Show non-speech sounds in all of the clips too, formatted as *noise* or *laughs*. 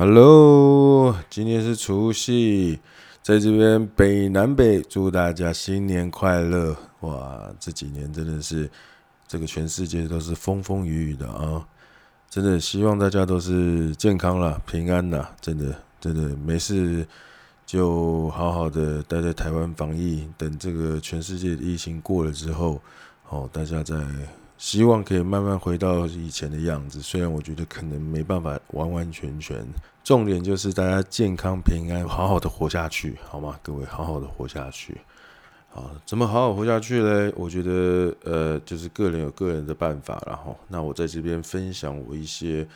Hello，今天是除夕，在这边北南北祝大家新年快乐！哇，这几年真的是这个全世界都是风风雨雨的啊，真的希望大家都是健康啦、平安啦，真的真的没事就好好的待在台湾防疫，等这个全世界的疫情过了之后，哦，大家再。希望可以慢慢回到以前的样子，虽然我觉得可能没办法完完全全。重点就是大家健康平安，好好的活下去，好吗？各位，好好的活下去。好，怎么好好活下去嘞？我觉得，呃，就是个人有个人的办法。然后，那我在这边分享我一些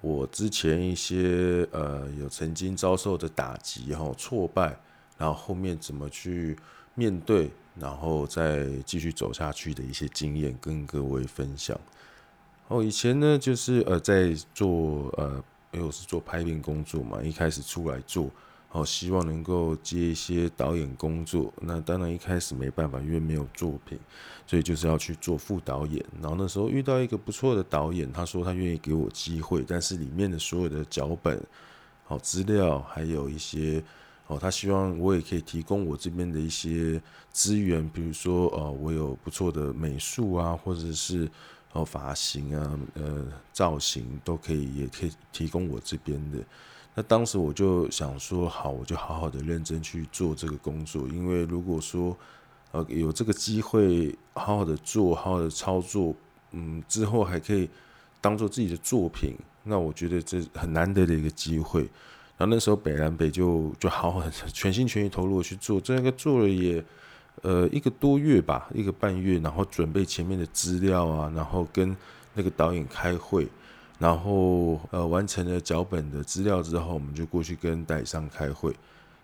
我之前一些呃有曾经遭受的打击，然后挫败，然后后面怎么去面对。然后再继续走下去的一些经验跟各位分享。哦，以前呢，就是呃，在做呃，因为我是做拍片工作嘛，一开始出来做，好，希望能够接一些导演工作。那当然一开始没办法，因为没有作品，所以就是要去做副导演。然后那时候遇到一个不错的导演，他说他愿意给我机会，但是里面的所有的脚本、好资料，还有一些。哦，他希望我也可以提供我这边的一些资源，比如说，呃，我有不错的美术啊，或者是哦发型啊，呃造型都可以，也可以提供我这边的。那当时我就想说，好，我就好好的认真去做这个工作，因为如果说呃有这个机会，好好的做，好好的操作，嗯，之后还可以当做自己的作品，那我觉得这很难得的一个机会。然后那时候北南北就就好很 *laughs* 全心全意投入去做，这个做了也呃一个多月吧，一个半月，然后准备前面的资料啊，然后跟那个导演开会，然后呃完成了脚本的资料之后，我们就过去跟代理商开会。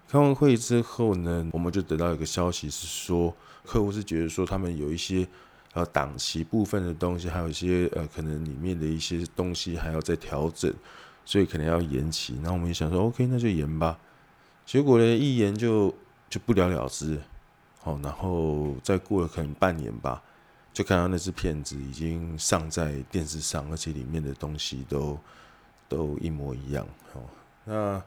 开完会之后呢，我们就得到一个消息是说，客户是觉得说他们有一些呃档期部分的东西，还有一些呃可能里面的一些东西还要再调整。所以可能要延期，然后我们也想说，OK，那就延吧。结果呢，一延就就不了了之。好，然后再过了可能半年吧，就看到那只片子已经上在电视上，而且里面的东西都都一模一样。哦，那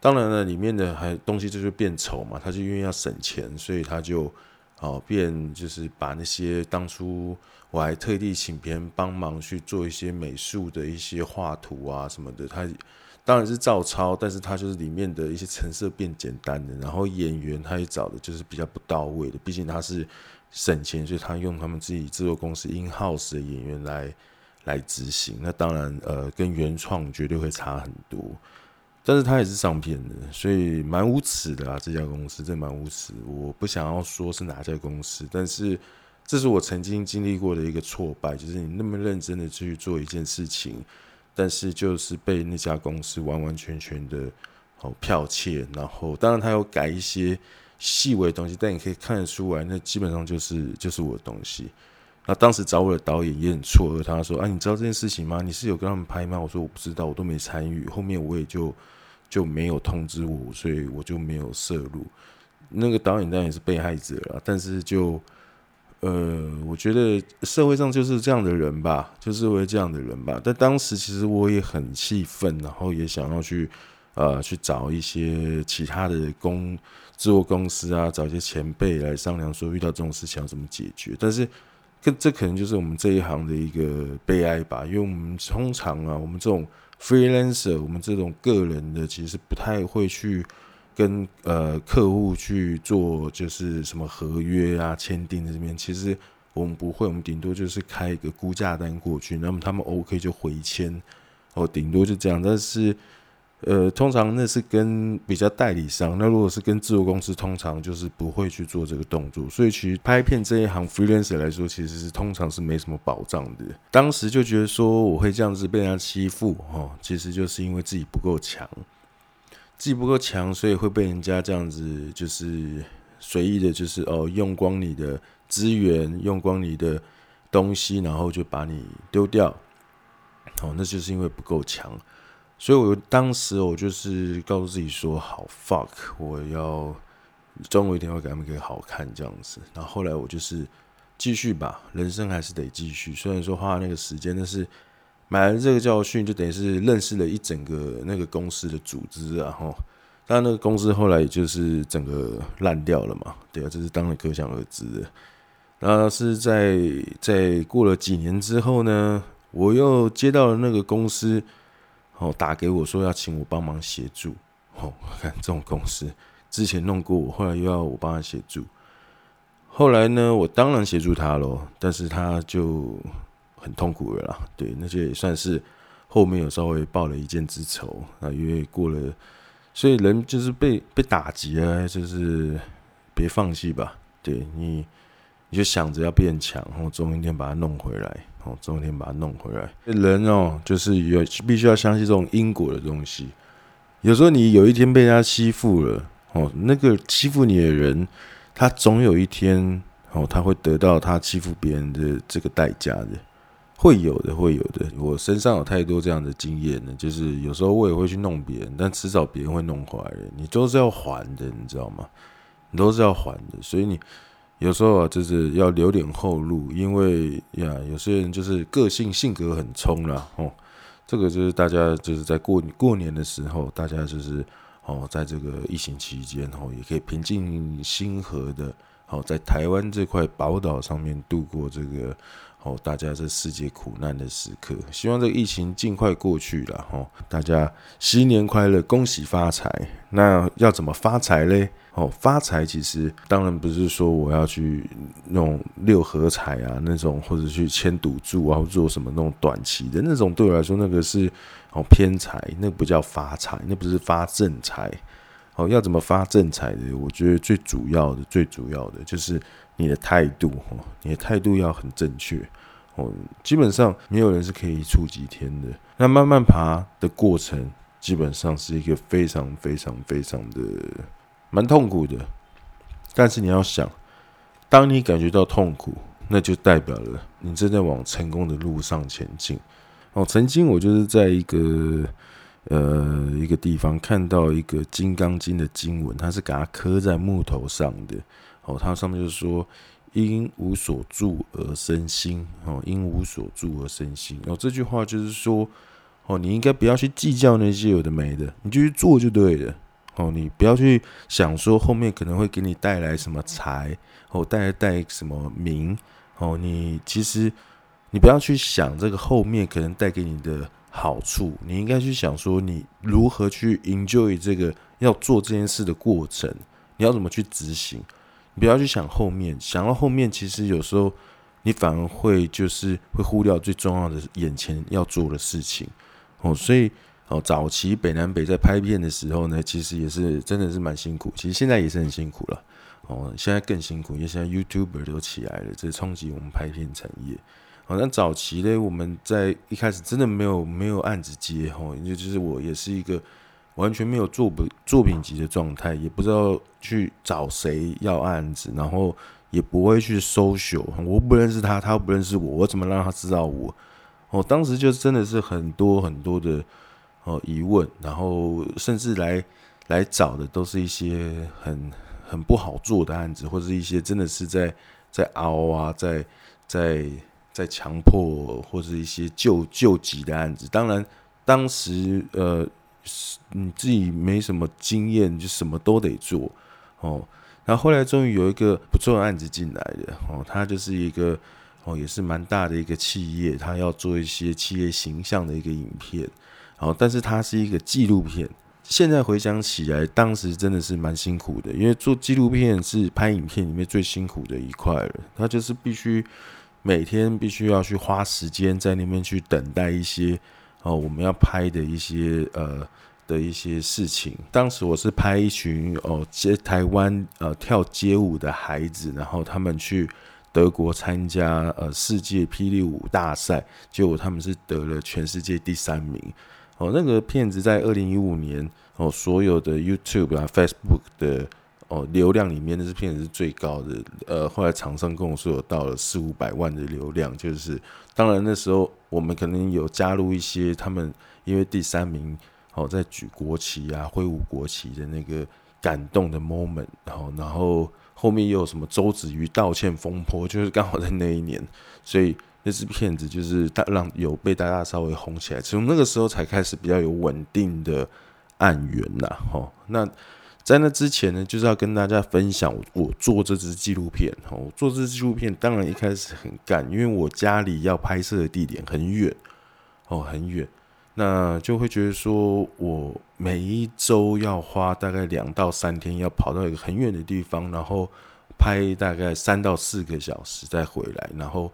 当然了，里面的还东西就是变丑嘛，他就因为要省钱，所以他就。好，变就是把那些当初我还特地请别人帮忙去做一些美术的一些画图啊什么的，他当然是照抄，但是他就是里面的一些成色变简单的，然后演员他也找的就是比较不到位的，毕竟他是省钱，所以他用他们自己制作公司 in house 的演员来来执行，那当然呃跟原创绝对会差很多。但是他也是上片的，所以蛮无耻的啊！这家公司真蛮无耻。我不想要说是哪家公司，但是这是我曾经经历过的一个挫败，就是你那么认真的去做一件事情，但是就是被那家公司完完全全的哦剽窃。然后当然他有改一些细微的东西，但你可以看得出来，那基本上就是就是我的东西。那当时找我的导演也很错愕，他说：“啊，你知道这件事情吗？你是有跟他们拍吗？”我说：“我不知道，我都没参与。”后面我也就就没有通知我，所以我就没有涉入。那个导演当然也是被害者了，但是就呃，我觉得社会上就是这样的人吧，就是为这样的人吧。但当时其实我也很气愤，然后也想要去呃去找一些其他的公制作公司啊，找一些前辈来商量，说遇到这种事情要怎么解决，但是。这这可能就是我们这一行的一个悲哀吧，因为我们通常啊，我们这种 freelancer，我们这种个人的，其实不太会去跟呃客户去做，就是什么合约啊、签订这边，其实我们不会，我们顶多就是开一个估价单过去，那么他们 OK 就回签，哦，顶多就这样，但是。呃，通常那是跟比较代理商，那如果是跟制作公司，通常就是不会去做这个动作。所以其实拍片这一行，freelancer 来说，其实是通常是没什么保障的。当时就觉得说我会这样子被人家欺负，哈，其实就是因为自己不够强，自己不够强，所以会被人家这样子就是随意的，就是哦用光你的资源，用光你的东西，然后就把你丢掉，哦，那就是因为不够强。所以，我当时我就是告诉自己说：“好，fuck，我要终有一天会给他们给好看这样子。”然后后来我就是继续吧，人生还是得继续。虽然说花了那个时间，但是买了这个教训，就等于是认识了一整个那个公司的组织啊，吼。当然，那个公司后来也就是整个烂掉了嘛，对啊，这是当然可想而知的。然后是在在过了几年之后呢，我又接到了那个公司，哦，打给我说要请我帮忙协助。哦，看这种公司之前弄过我，后来又要我帮他协助。后来呢，我当然协助他喽，但是他就很痛苦了啦。对，那就也算是后面有稍微报了一箭之仇啊，因为过了。所以人就是被被打击了，就是别放弃吧。对你，你就想着要变强，然后总有一天把它弄回来，哦，总有天把它弄回来。人哦，就是有必须要相信这种因果的东西。有时候你有一天被人家欺负了，哦，那个欺负你的人，他总有一天哦，他会得到他欺负别人的这个代价的。会有的，会有的。我身上有太多这样的经验了，就是有时候我也会去弄别人，但迟早别人会弄回来的。你都是要还的，你知道吗？你都是要还的，所以你有时候啊，就是要留点后路，因为呀，有些人就是个性性格很冲啦。哦。这个就是大家就是在过过年的时候，大家就是哦，在这个疫情期间哦，也可以平静心和的，哦在台湾这块宝岛上面度过这个。哦，大家这世界苦难的时刻，希望这个疫情尽快过去了。哦，大家新年快乐，恭喜发财。那要怎么发财嘞？哦，发财其实当然不是说我要去那种六合彩啊，那种或者去签赌注啊，或做什么那种短期的那种，对我来说那个是哦偏财，那不叫发财，那不是发正财。哦，要怎么发正财的？我觉得最主要的、最主要的就是。你的态度哦，你的态度要很正确哦。基本上没有人是可以一触即天的。那慢慢爬的过程，基本上是一个非常非常非常的蛮痛苦的。但是你要想，当你感觉到痛苦，那就代表了你正在往成功的路上前进。哦，曾经我就是在一个呃一个地方看到一个《金刚经》的经文，它是给它刻在木头上的。哦，它上面就是说，因无所住而生心。哦，因无所住而生心。哦，这句话就是说，哦，你应该不要去计较那些有的没的，你就去做就对了。哦，你不要去想说后面可能会给你带来什么财，哦，带来带什么名。哦，你其实你不要去想这个后面可能带给你的好处，你应该去想说你如何去 enjoy 这个要做这件事的过程，你要怎么去执行。你不要去想后面，想到后面，其实有时候你反而会就是会忽略最重要的眼前要做的事情哦。所以哦，早期北南北在拍片的时候呢，其实也是真的是蛮辛苦。其实现在也是很辛苦了哦，现在更辛苦，因为现在 YouTuber 都起来了，这冲击我们拍片产业。好，那早期呢，我们在一开始真的没有没有案子接哦，也就是我也是一个。完全没有作品作品集的状态，也不知道去找谁要案子，然后也不会去搜寻我不认识他，他又不认识我，我怎么让他知道我？哦，当时就真的是很多很多的哦疑问，然后甚至来来找的都是一些很很不好做的案子，或者是一些真的是在在凹啊，在在在强迫，或者一些救救急的案子。当然，当时呃。你自己没什么经验，就什么都得做哦。然后后来终于有一个不错的案子进来的哦，他就是一个哦，也是蛮大的一个企业，他要做一些企业形象的一个影片。哦，但是它是一个纪录片。现在回想起来，当时真的是蛮辛苦的，因为做纪录片是拍影片里面最辛苦的一块了。他就是必须每天必须要去花时间在那边去等待一些。哦，我们要拍的一些呃的一些事情。当时我是拍一群哦街台湾呃跳街舞的孩子，然后他们去德国参加呃世界霹雳舞大赛，结果他们是得了全世界第三名。哦，那个片子在二零一五年哦，所有的 YouTube 啊 Facebook 的。哦，流量里面那支片子是最高的。呃，后来厂商跟我说有到了四五百万的流量，就是当然那时候我们可能有加入一些他们因为第三名哦在举国旗啊挥舞国旗的那个感动的 moment，然后然后后面又有什么周子瑜道歉风波，就是刚好在那一年，所以那支片子就是大让有被大家稍微红起来，从那个时候才开始比较有稳定的案源呐。吼，那在那之前呢，就是要跟大家分享我做这支纪录片。吼，我做这支纪录片，当然一开始很干，因为我家里要拍摄的地点很远，哦，很远，那就会觉得说我每一周要花大概两到三天，要跑到一个很远的地方，然后拍大概三到四个小时再回来，然后。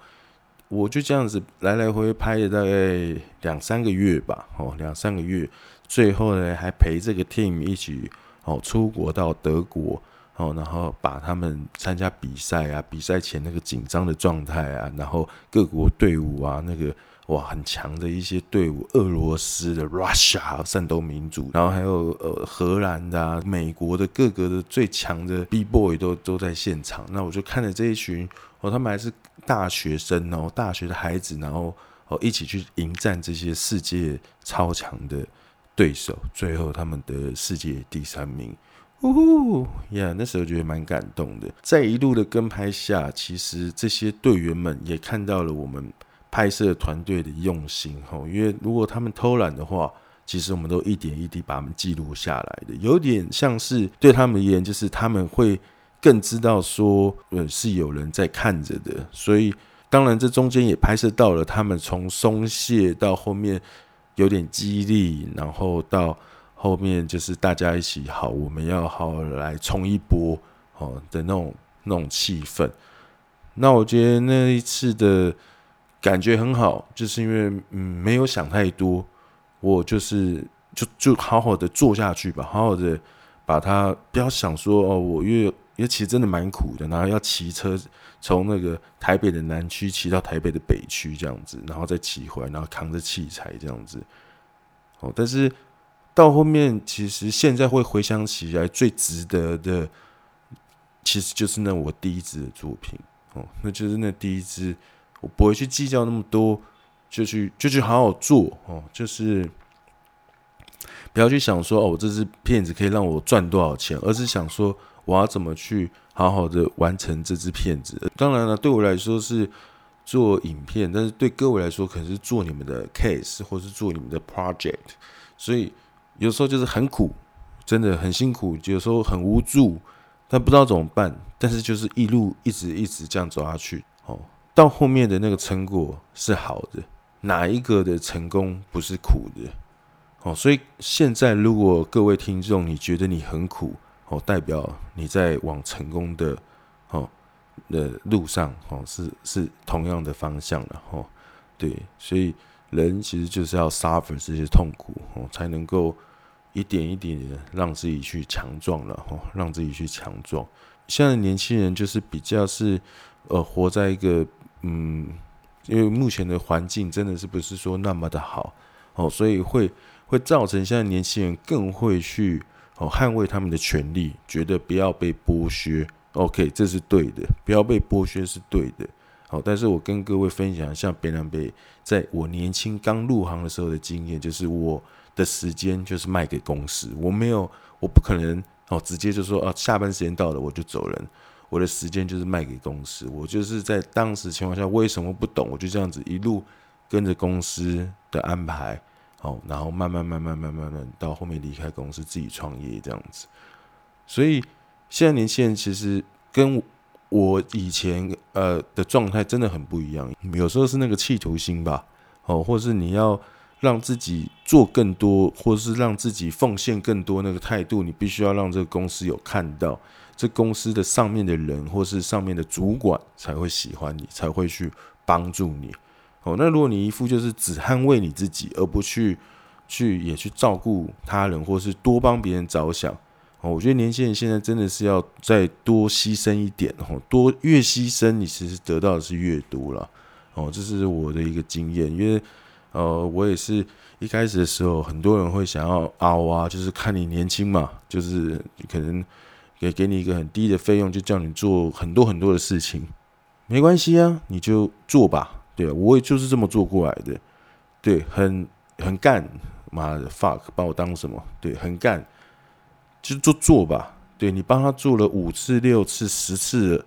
我就这样子来来回回拍了大概两三个月吧，哦，两三个月，最后呢还陪这个 team 一起哦出国到德国，哦，然后把他们参加比赛啊，比赛前那个紧张的状态啊，然后各国队伍啊，那个哇很强的一些队伍，俄罗斯的 Russia 战斗民族，然后还有呃荷兰的啊，美国的各个的最强的 B boy 都都在现场，那我就看着这一群哦，他们还是。大学生哦，大学的孩子，然后哦一起去迎战这些世界超强的对手，最后他们得世界第三名，呜呼呀！那时候觉得蛮感动的。在一路的跟拍下，其实这些队员们也看到了我们拍摄团队的用心吼。因为如果他们偷懒的话，其实我们都一点一滴把他们记录下来的，有点像是对他们而言，就是他们会。更知道说，呃，是有人在看着的，所以当然这中间也拍摄到了他们从松懈到后面有点激励，然后到后面就是大家一起好，我们要好好来冲一波哦的那种那种气氛。那我觉得那一次的感觉很好，就是因为嗯没有想太多，我就是就就好好的做下去吧，好好的把它不要想说哦，我越。因为其实真的蛮苦的，然后要骑车从那个台北的南区骑到台北的北区这样子，然后再骑回来，然后扛着器材这样子。哦，但是到后面，其实现在会回想起来，最值得的，其实就是那我第一支的作品哦，那就是那第一支，我不会去计较那么多，就去就去好好做哦，就是不要去想说哦，这支片子可以让我赚多少钱，而是想说。我要怎么去好好的完成这支片子？当然了，对我来说是做影片，但是对各位来说可能是做你们的 case 或是做你们的 project。所以有时候就是很苦，真的很辛苦，有时候很无助，但不知道怎么办。但是就是一路一直一直这样走下去，哦，到后面的那个成果是好的。哪一个的成功不是苦的？哦，所以现在如果各位听众你觉得你很苦，哦，代表你在往成功的哦的路上哦，是是同样的方向了哦。对，所以人其实就是要 suffer 这些痛苦哦，才能够一点一点的让自己去强壮了哦，让自己去强壮。现在年轻人就是比较是呃活在一个嗯，因为目前的环境真的是不是说那么的好哦，所以会会造成现在年轻人更会去。哦，捍卫他们的权利，觉得不要被剥削，OK，这是对的，不要被剥削是对的。好，但是我跟各位分享，像北南北，在我年轻刚入行的时候的经验，就是我的时间就是卖给公司，我没有，我不可能哦，直接就说啊，下班时间到了我就走人，我的时间就是卖给公司，我就是在当时情况下，为什么不懂，我就这样子一路跟着公司的安排。好，然后慢慢慢慢慢慢慢到后面离开公司自己创业这样子，所以现在年轻人其实跟我以前呃的状态真的很不一样。有时候是那个企图心吧，哦，或是你要让自己做更多，或是让自己奉献更多那个态度，你必须要让这个公司有看到，这公司的上面的人或是上面的主管才会喜欢你，才会去帮助你。哦，那如果你一副就是只捍卫你自己，而不去去也去照顾他人，或是多帮别人着想，哦，我觉得年轻人现在真的是要再多牺牲一点，哦，多越牺牲，你其实得到的是越多了，哦，这是我的一个经验，因为呃，我也是一开始的时候，很多人会想要凹啊，就是看你年轻嘛，就是可能给给你一个很低的费用，就叫你做很多很多的事情，没关系啊，你就做吧。对，我也就是这么做过来的，对，很很干，妈的 fuck，把我当什么？对，很干，就做做吧。对，你帮他做了五次、六次、十次，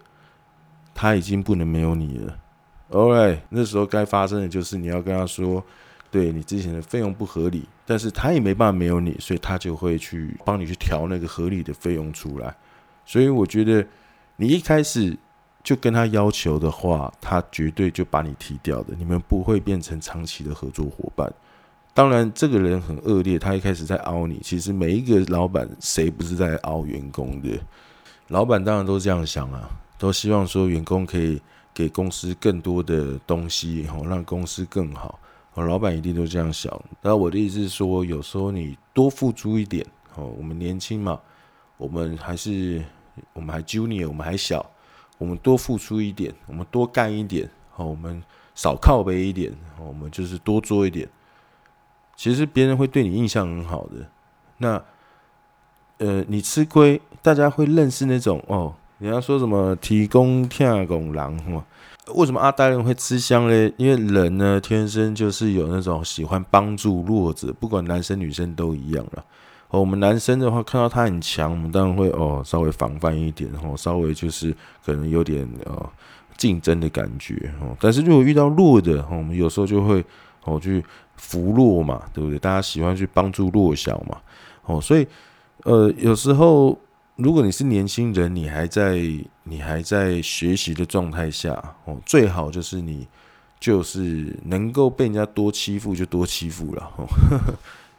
他已经不能没有你了。，OK，那时候该发生的就是你要跟他说，对你之前的费用不合理，但是他也没办法没有你，所以他就会去帮你去调那个合理的费用出来。所以我觉得你一开始就跟他要求的话，他绝对就把你踢掉的，你们不会变成长期的合作伙伴。当然，这个人很恶劣，他一开始在凹你。其实每一个老板，谁不是在凹员工的？老板当然都这样想啊，都希望说员工可以给公司更多的东西，吼，让公司更好。老板一定都这样想。那我的意思是说，有时候你多付出一点，哦，我们年轻嘛，我们还是我们还 junior，我们还小，我们多付出一点，我们多干一点，哦，我们少靠背一点，我们就是多做一点。其实别人会对你印象很好的，那，呃，你吃亏，大家会认识那种哦。你要说什么提供天拱狼哈？为什么阿呆人会吃香嘞？因为人呢，天生就是有那种喜欢帮助弱者，不管男生女生都一样了。哦，我们男生的话，看到他很强，我们当然会哦稍微防范一点，哦，稍微就是可能有点呃竞争的感觉哦。但是如果遇到弱的，我们有时候就会哦去。扶弱嘛，对不对？大家喜欢去帮助弱小嘛，哦，所以，呃，有时候如果你是年轻人，你还在你还在学习的状态下，哦，最好就是你就是能够被人家多欺负就多欺负了，哦，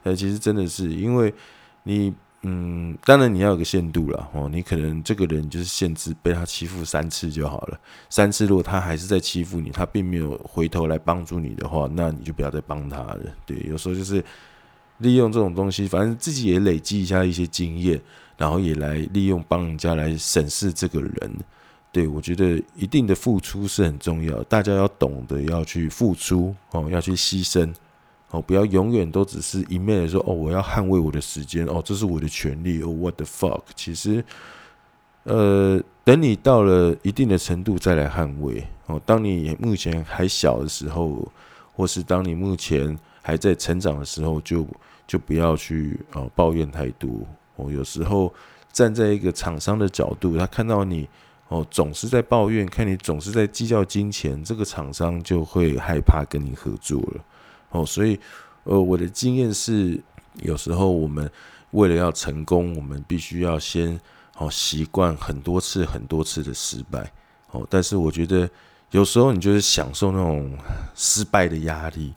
呃，*laughs* 其实真的是因为你。嗯，当然你要有个限度了哦。你可能这个人就是限制被他欺负三次就好了。三次如果他还是在欺负你，他并没有回头来帮助你的话，那你就不要再帮他了。对，有时候就是利用这种东西，反正自己也累积一下一些经验，然后也来利用帮人家来审视这个人。对，我觉得一定的付出是很重要，大家要懂得要去付出哦，要去牺牲。哦，不要永远都只是一面的说哦，我要捍卫我的时间哦，这是我的权利哦，what the fuck？其实，呃，等你到了一定的程度再来捍卫哦。当你目前还小的时候，或是当你目前还在成长的时候，就就不要去哦抱怨太多哦。有时候站在一个厂商的角度，他看到你哦总是在抱怨，看你总是在计较金钱，这个厂商就会害怕跟你合作了。哦，所以，呃，我的经验是，有时候我们为了要成功，我们必须要先哦习惯很多次、很多次的失败。哦，但是我觉得有时候你就是享受那种失败的压力，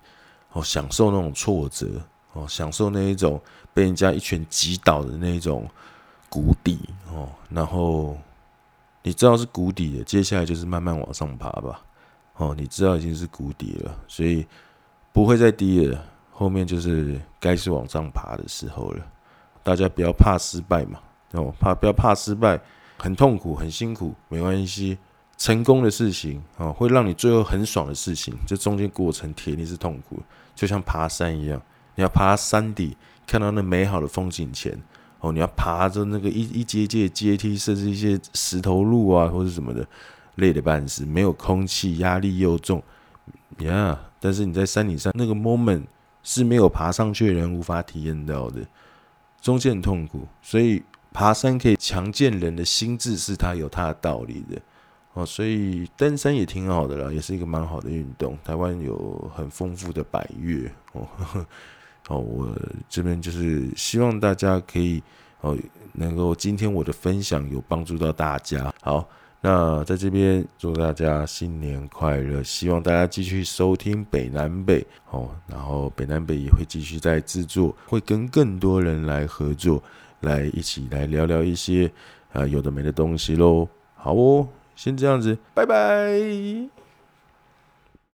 哦，享受那种挫折，哦，享受那一种被人家一拳击倒的那一种谷底，哦，然后你知道是谷底的，接下来就是慢慢往上爬吧。哦，你知道已经是谷底了，所以。不会再低了，后面就是该是往上爬的时候了。大家不要怕失败嘛，哦，怕不要怕失败，很痛苦，很辛苦，没关系。成功的事情啊，会让你最后很爽的事情，这中间过程铁定是痛苦，就像爬山一样，你要爬山底，看到那美好的风景前，哦，你要爬着那个一一阶阶阶梯，甚至一些石头路啊，或者什么的，累得半死，没有空气，压力又重，呀。但是你在山顶上那个 moment 是没有爬上去的人无法体验到的，中间很痛苦，所以爬山可以强健人的心智，是它有它的道理的哦。所以登山也挺好的啦，也是一个蛮好的运动。台湾有很丰富的百岳哦，*laughs* 哦，我这边就是希望大家可以哦，能够今天我的分享有帮助到大家。好。那在这边祝大家新年快乐，希望大家继续收听北南北哦，然后北南北也会继续在制作，会跟更多人来合作，来一起来聊聊一些啊有的没的东西喽。好哦，先这样子，拜拜。